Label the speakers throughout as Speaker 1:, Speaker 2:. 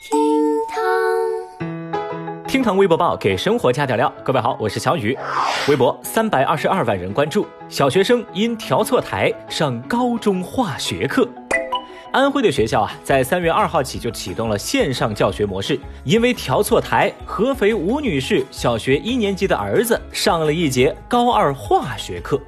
Speaker 1: 厅堂，
Speaker 2: 厅堂微博报给生活加点料。各位好，我是小雨。微博三百二十二万人关注，小学生因调错台上高中化学课。安徽的学校啊，在三月二号起就启动了线上教学模式。因为调错台，合肥吴女士小学一年级的儿子上了一节高二化学课。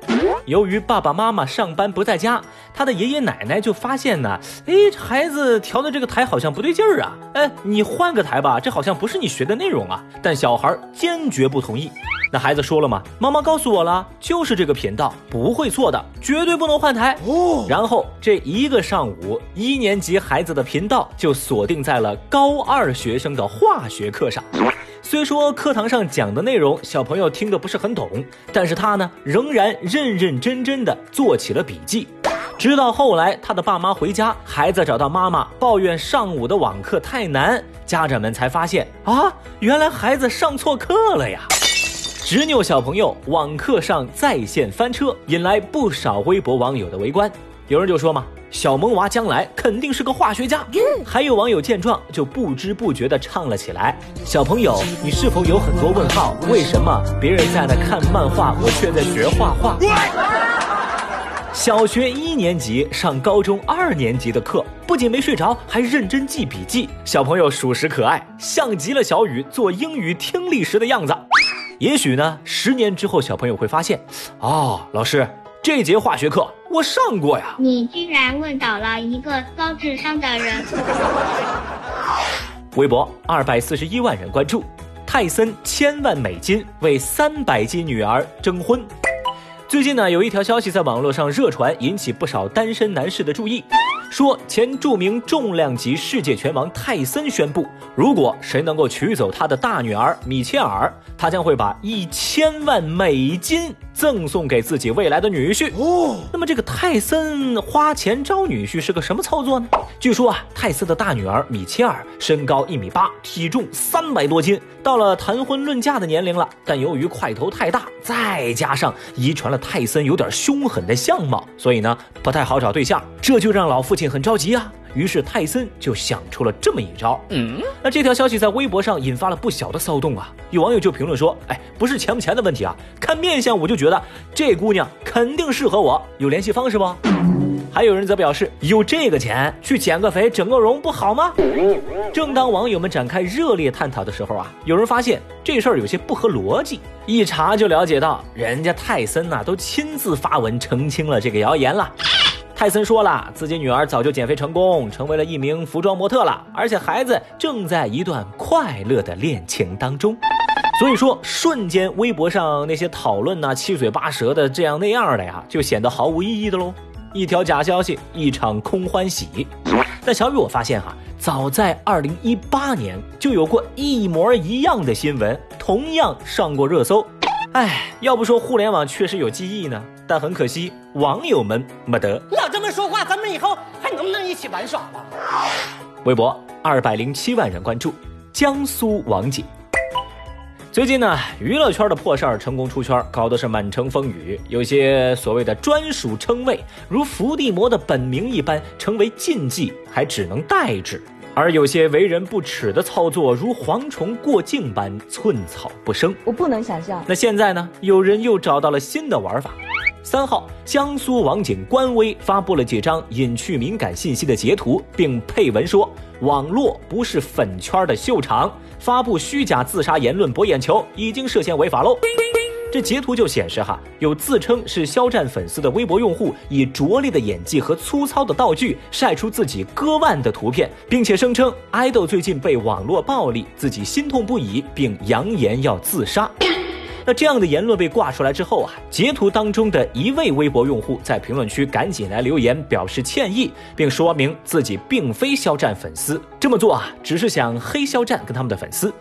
Speaker 2: 由于爸爸妈妈上班不在家，他的爷爷奶奶就发现呢，哎，孩子调的这个台好像不对劲儿啊，哎，你换个台吧，这好像不是你学的内容啊。但小孩坚决不同意。那孩子说了嘛，妈妈告诉我了，就是这个频道不会错的，绝对不能换台。哦，然后这一个上午，一年级孩子的频道就锁定在了高二学生的化学课上。虽说课堂上讲的内容小朋友听得不是很懂，但是他呢仍然认认真真的做起了笔记。直到后来他的爸妈回家，孩子找到妈妈抱怨上午的网课太难，家长们才发现啊，原来孩子上错课了呀。执拗小朋友网课上在线翻车，引来不少微博网友的围观。有人就说嘛，小萌娃将来肯定是个化学家。还有网友见状就不知不觉地唱了起来。小朋友，你是否有很多问号？为什么别人在那看漫画，我却在学画画？小学一年级上高中二年级的课，不仅没睡着，还认真记笔记。小朋友属实可爱，像极了小雨做英语听力时的样子。也许呢，十年之后，小朋友会发现，哦，老师，这节化学课我上过呀。
Speaker 3: 你居然问倒了一个高智商的人。
Speaker 2: 微博二百四十一万人关注，泰森千万美金为三百斤女儿征婚。最近呢，有一条消息在网络上热传，引起不少单身男士的注意。说前著名重量级世界拳王泰森宣布，如果谁能够娶走他的大女儿米切尔，他将会把一千万美金赠送给自己未来的女婿。哦，那么这个泰森花钱招女婿是个什么操作呢？据说啊，泰森的大女儿米切尔身高一米八，体重三百多斤，到了谈婚论嫁的年龄了，但由于块头太大，再加上遗传了泰森有点凶狠的相貌，所以呢不太好找对象，这就让老父亲。很着急啊，于是泰森就想出了这么一招。嗯，那这条消息在微博上引发了不小的骚动啊。有网友就评论说：“哎，不是钱不钱的问题啊，看面相我就觉得这姑娘肯定适合我。有联系方式不？”还有人则表示：“有这个钱去减个肥、整个容不好吗？”正当网友们展开热烈探讨的时候啊，有人发现这事儿有些不合逻辑。一查就了解到，人家泰森呐都亲自发文澄清了这个谣言了。泰森说了，自己女儿早就减肥成功，成为了一名服装模特了，而且孩子正在一段快乐的恋情当中。所以说，瞬间微博上那些讨论呐，七嘴八舌的这样那样的呀，就显得毫无意义的喽。一条假消息，一场空欢喜。但小雨，我发现哈，早在二零一八年就有过一模一样的新闻，同样上过热搜。哎，要不说互联网确实有记忆呢，但很可惜，网友们没得。
Speaker 4: 说话，咱们以后还能不能一起玩耍了？
Speaker 2: 微博二百零七万人关注，江苏王姐。最近呢，娱乐圈的破事儿成功出圈，搞得是满城风雨。有些所谓的专属称谓，如伏地魔的本名一般，成为禁忌，还只能代指。而有些为人不耻的操作，如蝗虫过境般寸草不生，
Speaker 5: 我不能想象。
Speaker 2: 那现在呢？有人又找到了新的玩法。三号，江苏网警官微发布了几张隐去敏感信息的截图，并配文说：“网络不是粉圈的秀场，发布虚假自杀言论博眼球，已经涉嫌违法喽。”这截图就显示哈，有自称是肖战粉丝的微博用户，以拙劣的演技和粗糙的道具晒出自己割腕的图片，并且声称爱豆最近被网络暴力，自己心痛不已，并扬言要自杀。那这样的言论被挂出来之后啊，截图当中的一位微博用户在评论区赶紧来留言表示歉意，并说明自己并非肖战粉丝，这么做啊只是想黑肖战跟他们的粉丝。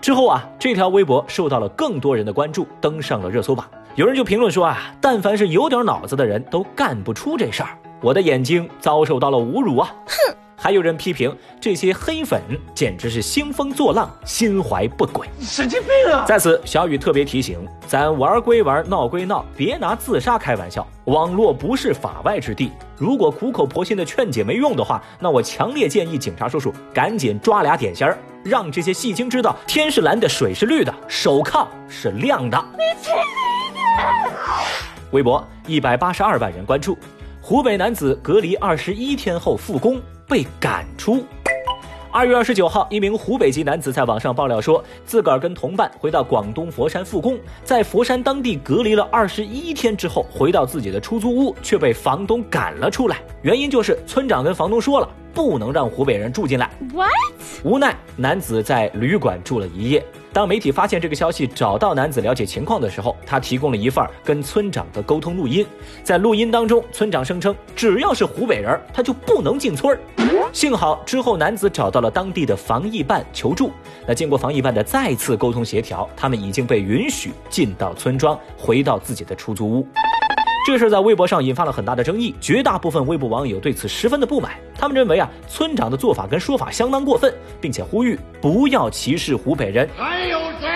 Speaker 2: 之后啊，这条微博受到了更多人的关注，登上了热搜榜。有人就评论说啊，但凡是有点脑子的人都干不出这事儿。我的眼睛遭受到了侮辱啊！哼。还有人批评这些黑粉简直是兴风作浪，心怀不轨，
Speaker 4: 神经病啊！
Speaker 2: 在此，小雨特别提醒：咱玩归玩，闹归闹，别拿自杀开玩笑。网络不是法外之地，如果苦口婆心的劝解没用的话，那我强烈建议警察叔叔赶紧抓俩点心儿，让这些戏精知道天是蓝的，水是绿的，手铐是亮的。你去你的！微博一百八十二万人关注，湖北男子隔离二十一天后复工。被赶出。二月二十九号，一名湖北籍男子在网上爆料说，自个儿跟同伴回到广东佛山复工，在佛山当地隔离了二十一天之后，回到自己的出租屋，却被房东赶了出来。原因就是村长跟房东说了，不能让湖北人住进来。
Speaker 1: What？
Speaker 2: 无奈，男子在旅馆住了一夜。当媒体发现这个消息，找到男子了解情况的时候，他提供了一份跟村长的沟通录音。在录音当中，村长声称，只要是湖北人，他就不能进村儿。幸好之后，男子找到了当地的防疫办求助。那经过防疫办的再次沟通协调，他们已经被允许进到村庄，回到自己的出租屋。这事在微博上引发了很大的争议，绝大部分微博网友对此十分的不满。他们认为啊，村长的做法跟说法相当过分，并且呼吁不要歧视湖北人。还有谁？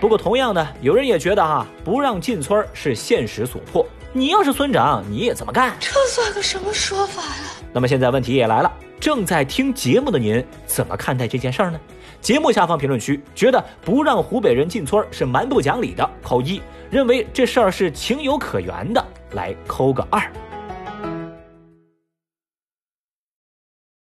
Speaker 2: 不过同样呢，有人也觉得哈，不让进村是现实所迫。你要是村长，你也这么干？
Speaker 1: 这算个什么说法呀？
Speaker 2: 那么现在问题也来了，正在听节目的您怎么看待这件事儿呢？节目下方评论区，觉得不让湖北人进村是蛮不讲理的，扣一；认为这事儿是情有可原的，来扣个二。